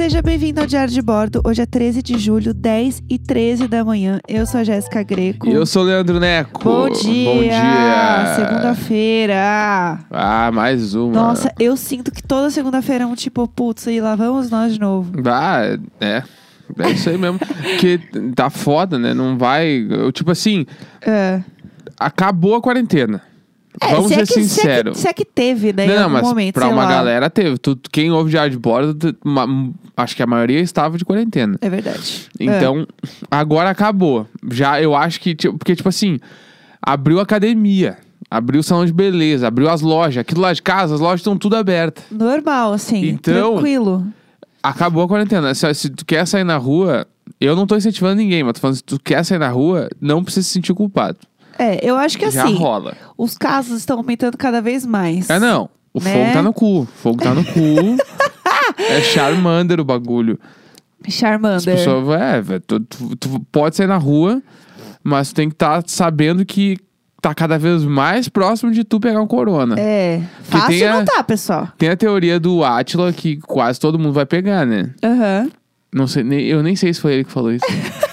Seja bem-vindo ao Diário de Bordo. Hoje é 13 de julho, 10 e 13 da manhã. Eu sou a Jéssica Greco. E eu sou o Leandro Neco. Bom dia! Bom dia! Segunda-feira! Ah, mais uma. Nossa, eu sinto que toda segunda-feira é um tipo, putz, e lá vamos nós de novo. Ah, é. É isso aí mesmo. Porque tá foda, né? Não vai. eu, Tipo assim, É. acabou a quarentena. É, Vamos se ser é que, se é que- sinceros. Se é que teve, né? Não, mas momento, pra uma lá. galera teve. Tu, quem ouve diário de bordo, acho que a maioria estava de quarentena. É verdade. Então, agora acabou. Já eu acho que, tipo, porque, tipo assim, abriu a academia, abriu o salão de beleza, abriu as lojas. Aquilo lá de casa, as lojas estão tudo abertas. É. Normal, assim. Então- Tranquilo. Acabou a quarentena. Se, se tu quer sair na rua, eu não tô incentivando ninguém, mas tô falando, se tu quer sair na rua, não precisa se sentir culpado. É, eu acho que Já assim, rola. os casos estão aumentando cada vez mais. É, não. O Né? fogo tá no cu. O fogo tá no cu. é Charmander o bagulho. As Charmander. pessoas, é, velho, tu, tu- tu pode sair na rua, mas tu tem que estar sabendo que tá cada vez mais próximo de tu pegar um corona. É. tem Fácil a- não tá, pessoal. Tem a teoria do Átila que quase todo mundo vai pegar, né? Aham. Não sei, nem- eu nem sei se foi ele que falou isso.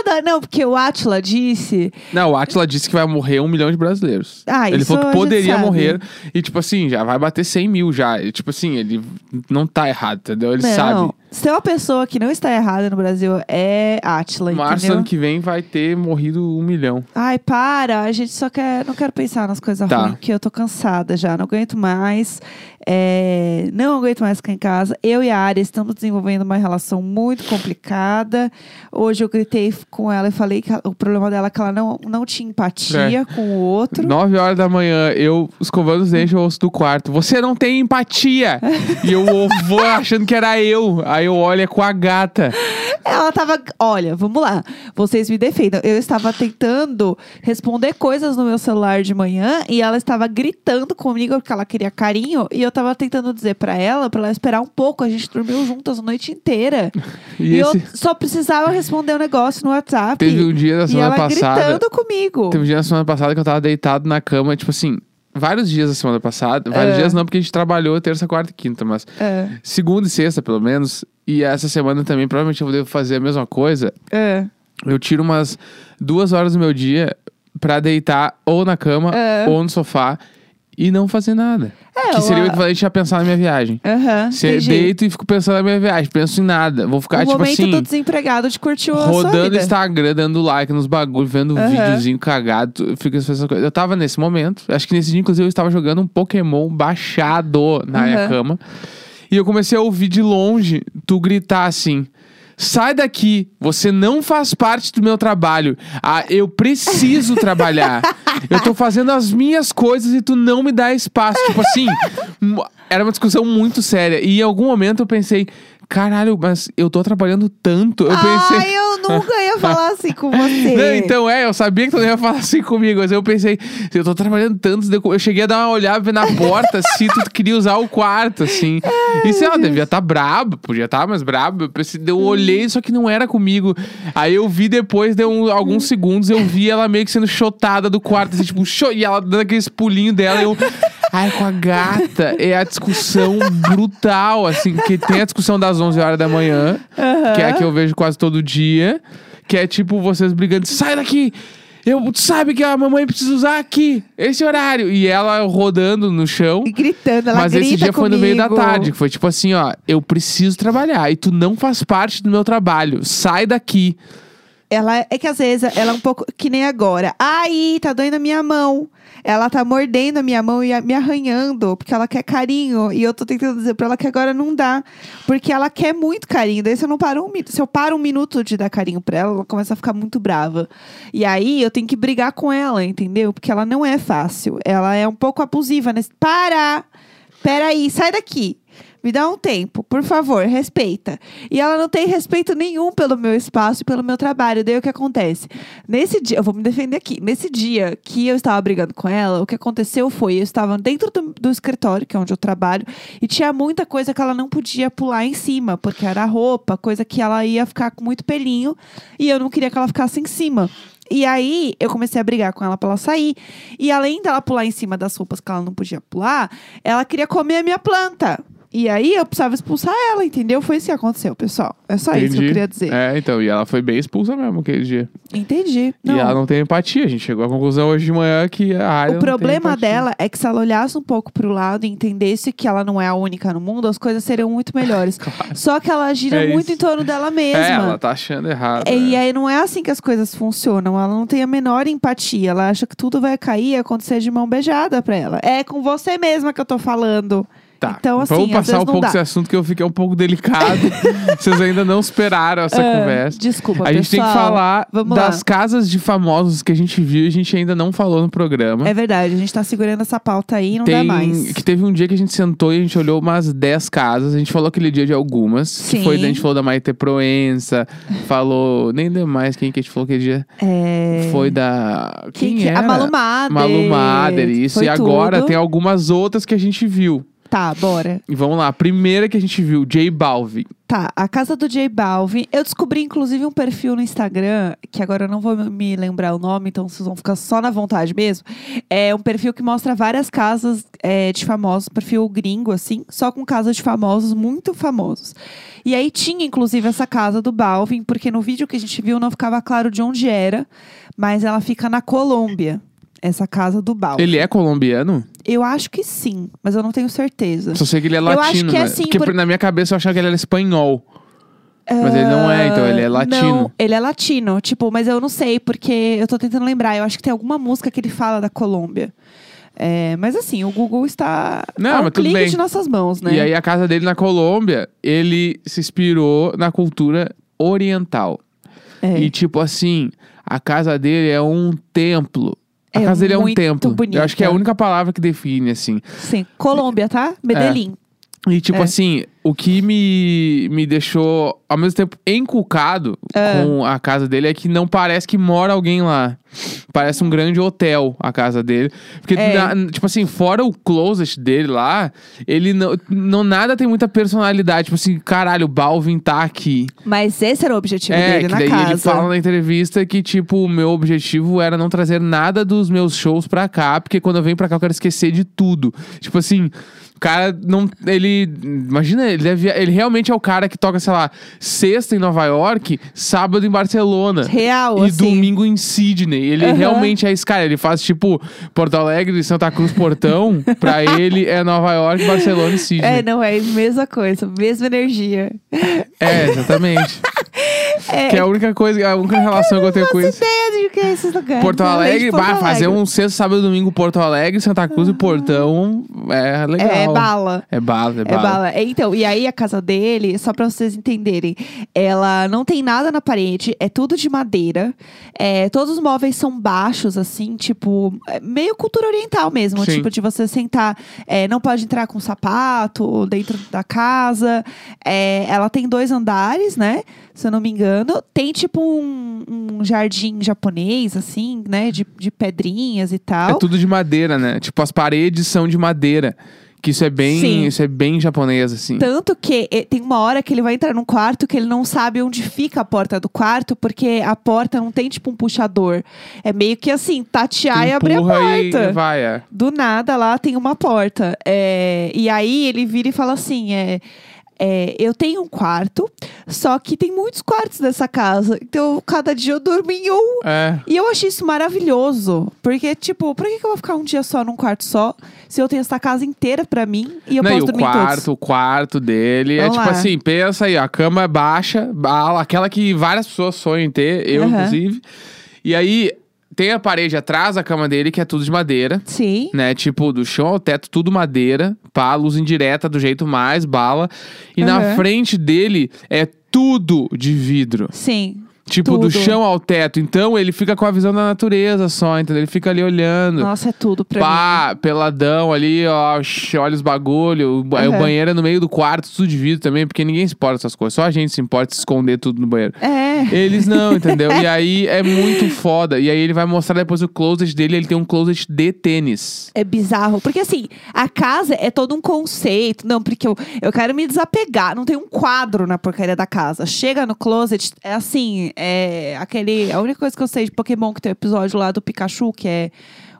Adoro. Não, porque o Atila disse. Não, o Atila disse que vai morrer um milhão de brasileiros. Ah, ele isso falou que poderia morrer. E, tipo assim, já vai bater 100 mil já. E, tipo assim, ele não tá errado, entendeu? Ele não, sabe. Se tem uma pessoa que não está errada no Brasil, é Atila, Março entendeu? ano que vem vai ter morrido um milhão. Ai, para. A gente só quer. Não quero pensar nas coisas Tá. ruins, porque eu tô cansada já. Não aguento mais. É, não aguento mais ficar em casa. Eu e a Ari estamos desenvolvendo uma relação muito complicada. Hoje eu gritei com ela e falei que o problema dela é que ela não, não tinha empatia com o outro. 9 horas da manhã, eu escovando os dentes, eu ouço do quarto. Você não tem empatia! e eu vou achando que era eu. Aí eu olho é com a gata. Ela tava. Olha, vamos lá. Vocês me defendam. Eu estava tentando responder coisas no meu celular de manhã e ela estava gritando comigo porque ela queria carinho. E eu tava tentando dizer pra ela, pra ela esperar um pouco. A gente dormiu juntas a noite inteira. E, E, esse... eu só precisava responder o negócio no WhatsApp. Teve um dia da e semana ela passada. gritando comigo. Teve um dia na semana passada que eu tava deitado na cama, tipo assim, vários dias da semana passada. Vários É. dias não, porque a gente trabalhou terça, quarta e quinta, mas É, segunda e sexta, pelo menos. E essa semana também, provavelmente eu devo fazer a mesma coisa. é. Eu tiro umas duas horas do meu dia pra deitar ou na cama É. ou no sofá e não fazer nada. É, que seria o equivalente a pensar na minha viagem. Aham. Se eu deito e fico pensando na minha viagem, penso em nada. Vou ficar, o tipo momento assim. do desempregado de curtir Rodando o vida. Instagram, dando like nos bagulhos, vendo Aham. videozinho cagado, eu fico essas coisas. Eu tava nesse momento, acho que nesse dia, inclusive, eu estava jogando um Pokémon baixado na minha Aham. cama. E eu comecei a ouvir de longe tu gritar assim. Sai daqui, você não faz parte do meu trabalho. Ah, eu preciso trabalhar. Eu tô fazendo as minhas coisas e tu não me dá espaço. Tipo assim, era uma discussão muito séria. E em algum momento eu pensei, caralho, mas eu tô trabalhando tanto. Eu pensei. Ai, eu nunca ia falar assim com você. Não, então é, eu sabia que tu não ia falar assim comigo, mas eu pensei, eu tô trabalhando tanto, eu cheguei a dar uma olhada na porta se tu queria usar o quarto, assim. e sei lá, devia estar tá brabo, podia estar tá mais brabo. Eu, pensei, eu olhei, só que não era comigo. Aí eu vi depois, deu um- alguns segundos, eu vi ela meio que sendo chotada do quarto, assim, tipo, e ela dando aqueles pulinhos dela, eu. Ai, com a gata. É a discussão brutal, assim, que tem a discussão das 11 horas da manhã, que é a que eu vejo quase todo dia, que é tipo vocês brigando, sai daqui! Eu, tu sabe que a mamãe precisa usar aqui, esse horário. E ela rodando no chão. E gritando, ela Mas grita esse dia foi no meio da comigo. tarde, que foi tipo assim, ó, eu preciso trabalhar e tu não faz parte do meu trabalho. Sai daqui. Ela é que às vezes ela é um pouco que nem agora. Ai, tá doendo a minha mão. Ela tá mordendo a minha mão e me arranhando, porque ela quer carinho. E eu tô tentando dizer pra ela que agora não dá. Porque ela quer muito carinho. Daí se eu não paro um se eu paro um minuto de dar carinho pra ela, ela começa a ficar muito brava. E aí eu tenho que brigar com ela, entendeu? Porque ela não é fácil. Ela é um pouco abusiva nesse. Para! Peraí, sai daqui. Me dá um tempo, por favor, respeita. E ela não tem respeito nenhum pelo meu espaço e pelo meu trabalho. Daí o que acontece? Nesse dia, eu vou me defender aqui. Nesse dia que eu estava brigando com ela, o que aconteceu foi: eu estava dentro do, do escritório, que é onde eu trabalho, e tinha muita coisa que ela não podia pular em cima, porque era roupa, coisa que ela ia ficar com muito pelinho, e eu não queria que ela ficasse em cima. E aí, eu comecei a brigar com ela pra ela sair. E além dela pular em cima das roupas que ela não podia pular, ela queria comer a minha planta. E aí eu precisava expulsar ela, entendeu? Foi isso que aconteceu, pessoal. É só isso que eu Entendi. queria dizer. É, então, e ela foi bem expulsa mesmo aquele dia. Entendi. E ela não tem empatia. A gente chegou à conclusão hoje de manhã que a área O problema dela é que se ela olhasse um pouco pro lado e entendesse que ela não é a única no mundo, as coisas seriam muito melhores. Só que ela gira É muito isso. em torno dela mesma. É, ela tá achando errado. É, E né? aí não é assim que as coisas funcionam. Ela não tem a menor empatia. Ela acha que tudo vai cair e acontecer de mão beijada pra ela. É com você mesma que eu tô falando. Tá. Então, assim, Vamos passar um pouco dá. esse assunto que eu fiquei um pouco delicado. Vocês ainda não esperaram essa Ah, conversa. Desculpa, A gente tem que pessoal. falar Vamos das lá. casas de famosos que a gente viu e a gente ainda não falou no programa. É verdade, a gente tá segurando essa pauta aí e não dá Tem, mais. que teve um dia que a gente sentou e a gente olhou umas 10 casas. A gente falou aquele dia de algumas. Que Sim. foi, a gente falou da Maite Proença. falou. Nem demais quem que a gente falou aquele dia. É... Foi da. Quem, que- era? A Malu Mader. Malu Mader, isso. Foi e agora tudo. tem algumas outras que a gente viu. Tá, bora. E vamos lá. A primeira que a gente viu, J Balvin. Tá, a casa do J Balvin. Eu descobri, inclusive, um perfil no Instagram, que agora eu não vou me lembrar o nome, então vocês vão ficar só na vontade mesmo. É um perfil que mostra várias casas é, de famosos, perfil gringo, assim, só com casas de famosos muito famosos. E aí tinha, inclusive, essa casa do Balvin, porque no vídeo que a gente viu não ficava claro de onde era, mas ela fica na Colômbia. Essa casa do Balvin. Ele é colombiano? Eu acho que sim, mas eu não tenho certeza. Só sei que ele é Eu acho latino, que é né? assim, Porque por- na minha cabeça eu achava que ele era espanhol. Mas ele não é, então ele é Ah, latino. Não, ele é latino, tipo, mas eu não sei, porque eu tô tentando lembrar. Eu acho que tem alguma música que ele fala da Colômbia. É, mas assim, o Google está Não, ao mas tudo clique bem. de nossas mãos, né? E aí a casa dele na Colômbia, ele se inspirou na cultura oriental. É. E tipo assim, a casa dele é um templo. A É casa dele é um muito templo. Eu acho que é a bonita. única palavra que define, assim. Sim, Colômbia, tá? Medellín. E, tipo É. assim, o que me, me deixou, ao mesmo tempo, encucado É. com a casa dele é que não parece que mora alguém lá. Parece um grande hotel a casa dele. Porque, É. na- tipo assim, fora o closet dele lá, ele não, não. Nada tem muita personalidade. Tipo assim, caralho, o Balvin tá aqui. Mas esse era o objetivo É, dele que na daí casa. ele fala na entrevista que, tipo, o meu objetivo era não trazer nada dos meus shows pra cá, porque quando eu venho pra cá eu quero esquecer de tudo. Tipo assim, o cara não. Ele. Imagina, ele deve. Ele realmente é o cara que toca, sei lá, sexta em Nova York, sábado em Barcelona. Real, E assim. domingo em Sydney. Ele Aham. realmente é esse cara. Ele faz tipo Porto Alegre, Santa Cruz, Portão. pra ele é Nova York, Barcelona e Sydney. É, não é a mesma coisa, mesma energia. É, exatamente. É, Que é a única coisa, a única relação que eu tenho com isso. ideia de que é esses lugares. Porto Alegre, bah, fazer um sexta, sábado e domingo Porto Alegre, Santa Cruz e Portão é legal. É bala. É bala, é É bala. bala. É, Então, e aí a casa dele, só pra vocês entenderem, ela não tem nada na parede, é tudo de madeira. É, todos os móveis são baixos, assim, tipo, é meio cultura oriental mesmo. Sim. Tipo, de você sentar, é, não pode entrar com sapato dentro da casa. É, ela tem dois andares, né? Se eu não me engano. Tem, tipo, um, um jardim japonês, assim, né? De, de pedrinhas e tal. É tudo de madeira, né? Tipo, as paredes são de madeira. Que isso é bem, Sim. isso é bem japonês, assim. Tanto que tem uma hora que ele vai entrar num quarto que ele não sabe onde fica a porta do quarto, porque a porta não tem, tipo, um puxador. É meio que assim, tatear e abrir a Empurra e porta. vai, é. Do nada lá tem uma porta. É, e aí ele vira e fala assim: é, é, eu tenho um quarto, só que tem muitos quartos nessa casa. Então, cada dia eu durmo em um. É. E eu achei isso maravilhoso. Porque, tipo, por que, que eu vou ficar um dia só num quarto só, se eu tenho essa casa inteira pra mim e eu Não, e posso o dormir em todos? quarto, o quarto dele é Vamos tipo lá. assim, pensa aí, a cama é baixa, aquela que várias pessoas sonham em ter, eu Aham. inclusive. E aí tem a parede atrás da cama dele que é tudo de madeira. Sim. né? Tipo, do chão ao teto, tudo madeira, pá, luz indireta do jeito mais bala. E na Aham. frente dele é tudo de vidro. Sim. Tipo, do Tudo. chão ao teto. Então ele fica com a visão da natureza só, entendeu? Ele fica ali olhando. Nossa, é tudo pra mim. Pá, peladão ali, ó, olha os bagulho. O- Aí o Aham. banheiro é no meio do quarto, tudo de vidro também, porque ninguém se importa essas coisas. Só a gente se importa de se esconder tudo no banheiro. É. Eles não, entendeu? E aí é muito foda. E aí ele vai mostrar depois o closet dele, ele tem um closet de tênis. É bizarro. Porque assim, a casa é todo um conceito. Não, porque eu, eu quero me desapegar. Não tem um quadro na porcaria da casa. Chega no closet, é assim, é aquele. A única coisa que eu sei de Pokémon que tem o episódio lá do Pikachu, que é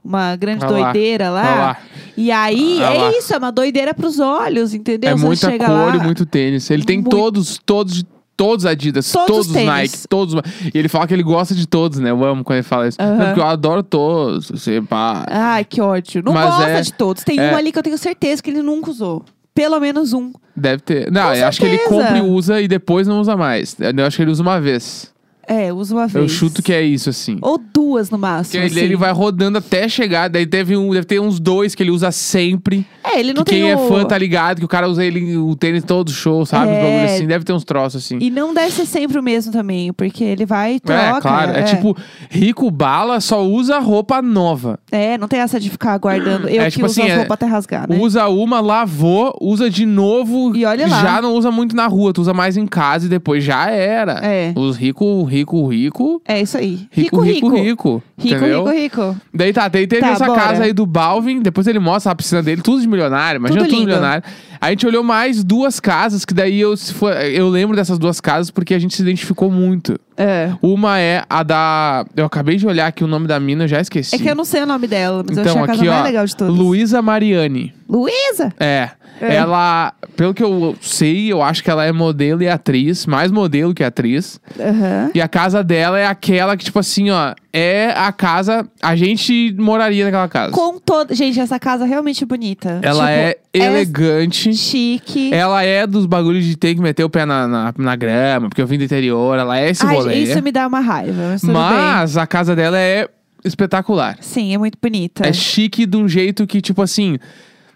uma grande doideira lá. E aí, é isso, é uma doideira pros olhos, entendeu? É Você muita cor lá, e muito tênis. Ele tem Muito. todos, todos, todos Adidas, Todos todos, tênis. Nike, todos. E ele fala que ele gosta de todos, né? Eu amo quando ele fala isso. Não, porque eu adoro todos. Assim, pá. Ai, que ódio. Não Mas gosta é- de todos. Tem é. um ali que eu tenho certeza que ele nunca usou. Pelo menos um. Deve ter. Não, Com eu acho que ele certeza. compra e usa e depois não usa mais. Eu acho que ele usa uma vez. É, usa uma Eu vez. chuto que é isso, assim. Ou duas no máximo. ele, assim. ele vai rodando até chegar. Daí teve um, deve ter uns dois que ele usa sempre. É, ele não que tem quem é o- fã tá ligado, que o cara usa ele o tênis todo show, sabe? É. Um bagulho assim. Deve ter uns troços assim. E não deve ser sempre o mesmo também, porque ele vai e troca. É, claro. É. tipo, rico bala só usa roupa nova. É, não tem essa de ficar guardando. Eu É, que tipo uso assim, as é- roupas até rasgar, né? Usa uma, lavou, usa de novo. E olha lá. Já não usa muito na rua, tu usa mais em casa e depois já era. É. Os rico, rico, rico. É isso aí. Rico, rico, rico. Rico, entendeu? rico, rico. Daí tá, daí teve Tá, essa bora. casa aí do Balvin, depois ele mostra a piscina dele, tudo de milionário, imagina Tudo tudo, milionário. A gente olhou mais duas casas, que daí eu, se for, eu lembro dessas duas casas porque a gente se identificou muito. É. Uma é a da. Eu acabei de olhar aqui o nome da mina, eu já esqueci. É que eu não sei o nome dela, mas eu então, achei a casa aqui, mais ó, legal de todas. Luísa Mariani. Luísa? É. É. Ela, pelo que eu sei, eu acho que ela é modelo e atriz, mais modelo que atriz. Aham. E a casa dela é aquela que, tipo assim, ó, é a casa. A gente moraria naquela casa. Com todo. Gente, essa casa é realmente bonita. Ela Tipo, é elegante. chique. Ela é dos bagulhos de ter que meter o pé na, na, na grama, porque eu vim do interior. Ela é esse Ai, rolê. isso me dá uma raiva. Mas a casa dela é espetacular. Sim, é muito bonita. É chique de um jeito que, tipo assim,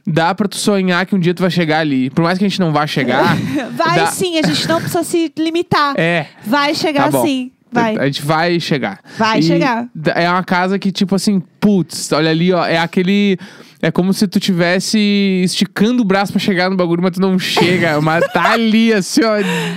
dá pra tu sonhar que um dia tu vai chegar ali. Por mais que a gente não vá chegar. Vai dá- sim, a gente não precisa se limitar. É. Vai chegar Tá sim. Vai. A gente vai chegar. Vai E chegar. É uma casa que, tipo assim, putz, olha ali, ó. É aquele. É como se tu tivesse esticando o braço pra chegar no bagulho, mas tu não chega. mas tá ali, assim, ó.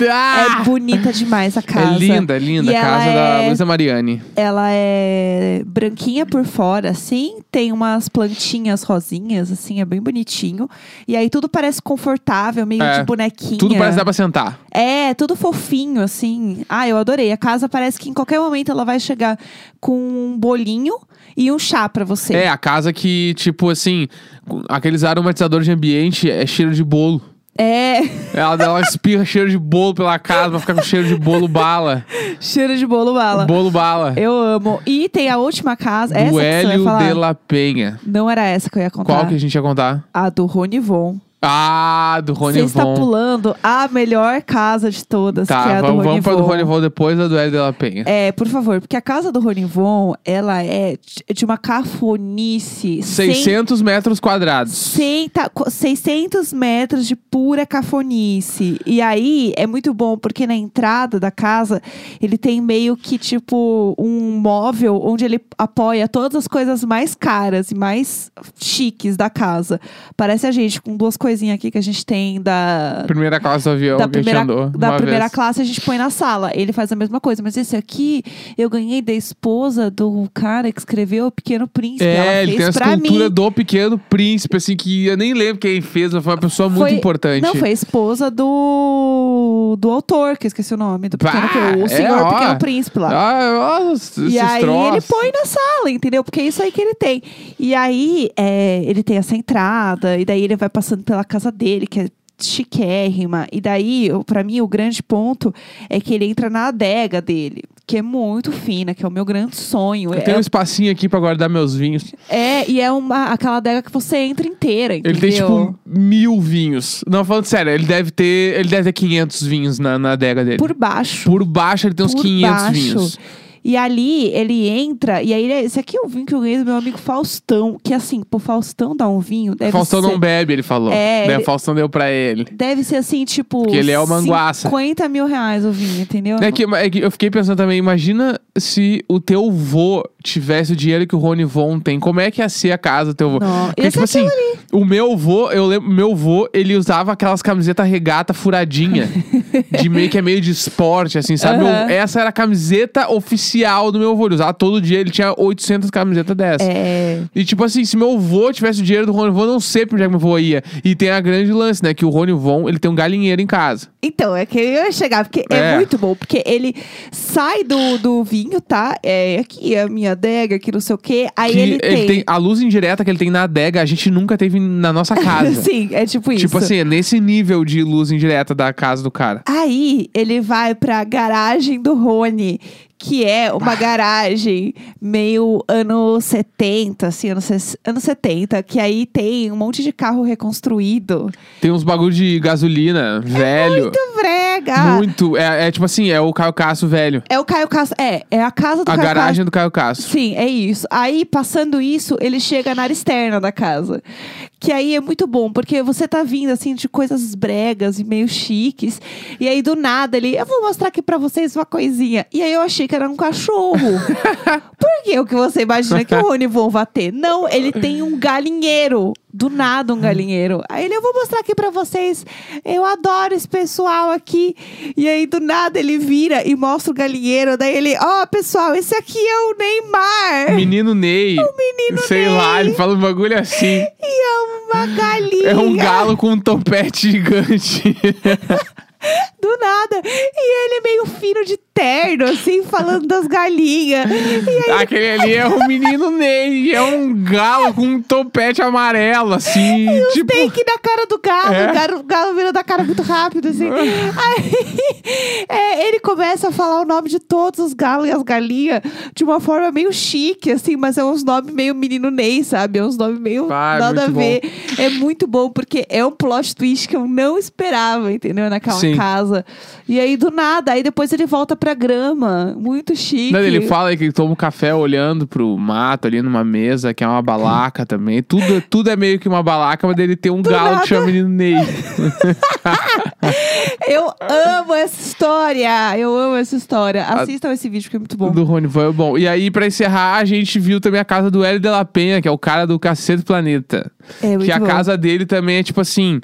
Ah! É bonita demais a É casa. linda, é linda. E A casa ela da é- Luísa Mariani. Ela é branquinha por fora, assim. Tem umas plantinhas rosinhas, assim, é bem bonitinho. E aí tudo parece confortável, meio É, de bonequinha. Tudo parece dar pra sentar. É, tudo fofinho, assim. Ah, eu adorei. A casa parece que em qualquer momento ela vai chegar com um bolinho e um chá pra você. É, a casa que, tipo assim, aqueles aromatizadores de ambiente é cheiro de bolo. É, Ela, ela espirra cheiro de bolo pela casa pra ficar com cheiro de bolo bala. cheiro de bolo bala. Bolo bala. Eu amo. E tem a última casa. essa do que você vai Hélio falar. de la Penha. Não era essa que eu ia contar. Qual que a gente ia contar? A do Rony Von. Ah, do Rony Você está Von. pulando a melhor casa de todas, Tá, que é a do vamos, Rony vamos pra do Von. Rony Von depois da do Hélio de la Penha. É, por favor, porque a casa do Rony Von, ela é de- uma cafonice. sem- 600 metros quadrados. Sem, tá, co- 600 metros de pura cafonice. E aí é muito bom, porque na entrada da casa ele tem meio que tipo um móvel onde ele apoia todas as coisas mais caras e mais chiques da casa. Parece a gente com duas coisinhas aqui que a gente tem da. Primeira classe do avião Da que a primeira, gente andou. da primeira vez. classe a gente põe na sala. Ele faz a mesma coisa. Mas esse aqui eu ganhei da esposa do cara que escreveu O Pequeno Príncipe. Ela É, ele fez tem a escultura mim. do Pequeno Príncipe, assim, que eu nem lembro quem fez, mas foi uma pessoa muito Foi- importante. Não, foi a esposa do, do autor, que eu esqueci o nome. Do pequeno, o é, senhor ó. Pequeno Príncipe lá. Ah, ó, E aí troços. ele põe na sala, entendeu? Porque é isso aí que ele tem. E aí é, ele tem essa entrada, e daí ele vai passando pela casa dele, que é chiquérrima. E daí, pra mim, o grande ponto é que ele entra na adega dele, que é muito fina, que é o meu grande sonho. Eu É, tenho um espacinho aqui pra guardar meus vinhos. é, e é uma, aquela adega que você entra inteira, entendeu? Ele tem, tipo, mil vinhos. Não, falando sério, ele deve ter, ele deve ter 500 vinhos na, na adega dele. Por baixo. Por baixo, ele tem uns por 500 baixo. vinhos. E ali ele entra, e aí ele- esse aqui é o vinho que eu ganhei do meu amigo Faustão, que assim, pro Faustão dar um vinho, deve Faustão ser. não bebe, ele falou. É, Daí ele- o Faustão deu pra ele. Deve ser assim, tipo. Porque ele é o manguaça. 50 mil reais o vinho, entendeu? É que, é que eu fiquei pensando também, imagina se o teu vô tivesse o dinheiro que o Rony Von tem. Como é que ia ser a casa do teu vô? Não, Porque, ia tipo ser assim, O meu avô, eu lembro, meu avô, ele usava aquelas camisetas regata furadinha. de meio que é meio de esporte, assim, sabe? Aham. Eu- essa era a camiseta oficial do meu avô. Ele usava todo dia, ele tinha 800 camisetas dessas. É. E tipo assim, se meu avô tivesse o dinheiro do Rony Von, eu não sei pra onde é que meu avô ia. E tem a grande lance, né? Que o Rony Von, ele tem um galinheiro em casa. Então, é que eu ia chegar, porque é. É. muito bom, porque ele sai do, do vinho, tá? É aqui a minha adega, que não sei o quê. Aí que ele, tem. a luz indireta que ele tem na adega, a gente nunca teve na nossa casa. Sim, é tipo isso. Tipo assim, é nesse nível de luz indireta da casa do cara. Aí ele vai pra garagem do Rony, que é uma garagem meio anos 70, assim, anos, anos 70, que aí tem um monte de carro reconstruído. Tem uns bagulho de gasolina, velho. Muito brega! Muito. É, é tipo assim, é o Caio Castro velho. É o Caio Castro. É, é a casa do A Caio garagem do Caio Castro. Sim, é isso. Aí, passando isso, ele chega na área externa da casa. Que aí é muito bom, porque você tá vindo, assim, de coisas bregas e meio chiques. E aí, do nada, ele... Eu vou mostrar aqui pra vocês uma coisinha. E aí, eu achei que era um cachorro. Por que o que você imagina que o Rony Von vai ter? Não, ele tem um galinheiro. Do nada, um galinheiro. Aí ele, eu vou mostrar aqui pra vocês. Eu adoro esse pessoal aqui. E aí, do nada, ele vira e mostra o galinheiro. Daí ele, ó, pessoal, esse aqui é o Neymar. Menino Ney. menino Sei Ney. lá, ele fala um bagulho assim. E é uma galinha. É um galo com um topete gigante. Do nada. E ele meio fino de terno, assim, falando das galinhas. E aí, Aquele ali é o menino Ney. É um galo com um topete amarelo, assim. os tipo. take na cara do galo. É. O galo, vira da cara muito rápido, assim. Aí é, ele começa a falar o nome de todos os galos e as galinhas de uma forma meio chique, assim, mas é uns nomes meio menino Ney, sabe? É uns nomes meio Ah, é nada a ver. É muito bom, porque é um plot twist que eu não esperava, entendeu? Naquela Sim. casa. E aí, do nada, aí depois ele volta pra grama. Muito chique. Não, ele fala que ele toma um café olhando pro mato ali numa mesa, que é uma balaca também. Tudo, tudo é meio que uma balaca, mas ele tem um Do galo nada. que chama menino Ney. Eu amo essa história! Eu amo essa história. Assistam esse vídeo, que é muito bom. do Rony foi bom. E aí, pra encerrar, a gente viu também a casa do Hélio de la Penha, que é o cara do Cacete do Planeta. É que a bom. casa dele também é tipo assim.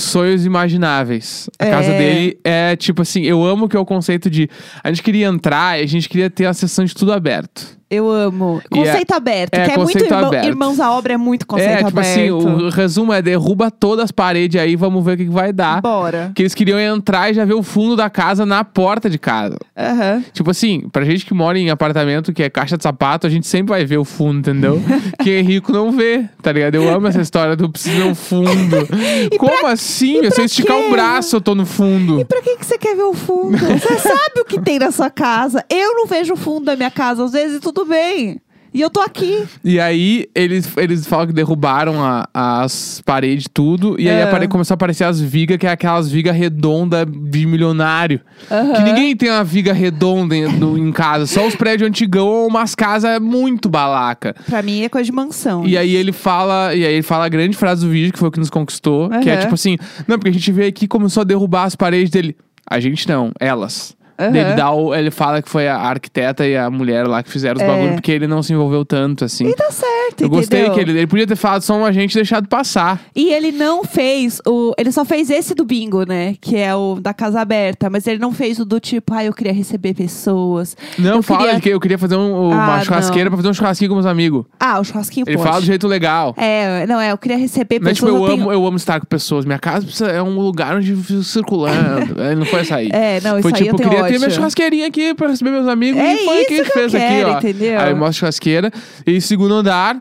Sonhos imagináveis. A É. casa dele é tipo assim, eu amo que é o conceito de a gente queria entrar e a gente queria ter a sessão de tudo aberto. Eu amo. E é- Conceito aberto. é, que é muito conceito irmão- aberto. Irmãos à obra é muito conceito é, tipo aberto. assim, o resumo é derruba todas as paredes aí, vamos ver o que, que vai dar. Bora. Que eles queriam entrar e já ver o fundo da casa na porta de casa. Aham. Tipo assim, pra gente que mora em apartamento que é caixa de sapato, a gente sempre vai ver o fundo, entendeu? Quem é rico não vê, tá ligado? Eu amo essa história do preciso ver o fundo. Como assim? e meu? Se pra eu esticar quê? um braço, eu tô no fundo. E pra que, que você quer ver o fundo? Você sabe o que tem na sua casa. Eu não vejo o fundo da minha casa, às vezes tudo bem. E eu tô aqui. E aí, eles, eles falam que derrubaram a- as paredes, tudo. E aí É. apare- começou a aparecer as vigas, que é aquelas vigas redondas de milionário. Aham. Que ninguém tem uma viga redonda em, no- em casa. Só os prédios antigão ou umas casas muito balaca. Pra mim é coisa de mansão. E aí ele fala, e aí ele fala a grande frase do vídeo, que foi o que nos conquistou, que é Aham. tipo assim, não, porque a gente veio aqui e começou a derrubar as paredes dele. A gente não, elas. Aham. Ele, dá o- ele fala que foi a arquiteta e a mulher lá que fizeram os É. bagulhos, porque ele não se envolveu tanto, assim. E tá certo, Eu gostei entendeu? que ele, ele podia ter falado só uma gente e deixado passar. E ele não fez o. Ele só fez esse do bingo, né? Que é o da casa aberta. Mas ele não fez o do tipo, ah, eu queria receber pessoas. Não, eu fala queria... que eu queria fazer um- uma Ah, churrasqueira pra fazer um churrasquinho com meus amigos. Ah, o churrasquinho Ele pode. fala do jeito legal. É, não, é, eu queria receber Não é tipo, pessoas. eu, eu tenho- amo, eu amo estar com pessoas. Minha casa precisa- é um lugar onde eu fico circulando. Ele não foi essa aí. É, não, isso Foi aí tipo, eu tenho queria ter minha churrasqueirinha aqui pra receber meus amigos. É e foi o que a isso gente que eu fez aqui, quero, ó. entendeu? Aí mostra a churrasqueira. E segundo andar,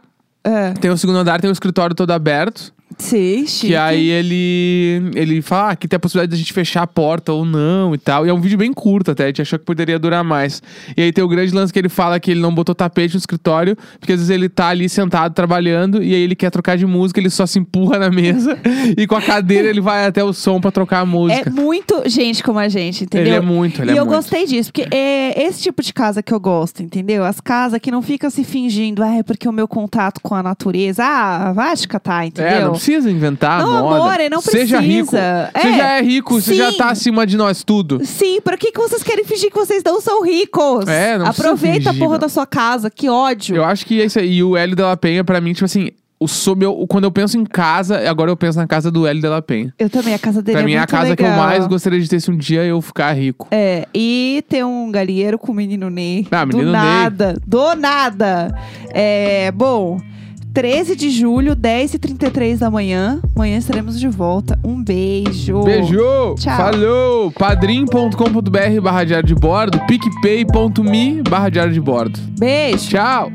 É. tem o segundo andar, tem o escritório todo aberto. Sim, chique. Que aí ele ele fala ah, que tem a possibilidade de a gente fechar a porta ou não e tal. E é um vídeo bem curto até, a gente achou que poderia durar mais. E aí tem o grande lance que ele fala que ele não botou tapete no escritório, porque às vezes ele tá ali sentado trabalhando e aí ele quer trocar de música, ele só se empurra na mesa e com a cadeira ele vai até o som pra trocar a É música. muito gente como a gente, entendeu? Ele é muito, ele e é eu muito. gostei disso, porque é esse tipo de casa que eu gosto, entendeu? As casas que não ficam se fingindo, ah, é porque o meu contato com a natureza, ah, vai te catar, entendeu? É, não precisa inventar Não, moda. amor, não Seja rico. precisa. Você É, já é rico, você já sim. tá acima de nós tudo. Sim, pra que, que vocês querem fingir que vocês não são ricos? É, não precisa Aproveita a porra meu. da sua casa, que ódio. Eu acho que é isso aí. E o Hélio de la Penha, pra mim, tipo assim, o so- meu- quando eu penso em casa, agora eu penso na casa do Hélio de la Penha. Eu também, a casa dele Pra é mim é a casa que eu legal. mais gostaria de ter se um dia eu ficar rico. É, e tem um galinheiro com o menino Ney. Ah, do menino Ney. nada, do nada. É, bom, 13 de julho, 10h33 da manhã. Amanhã estaremos de volta. Um beijo. Beijo! Tchau. Falou! padrim.com.br barra diário de bordo, picpay.me barra diário de bordo. Beijo. Tchau!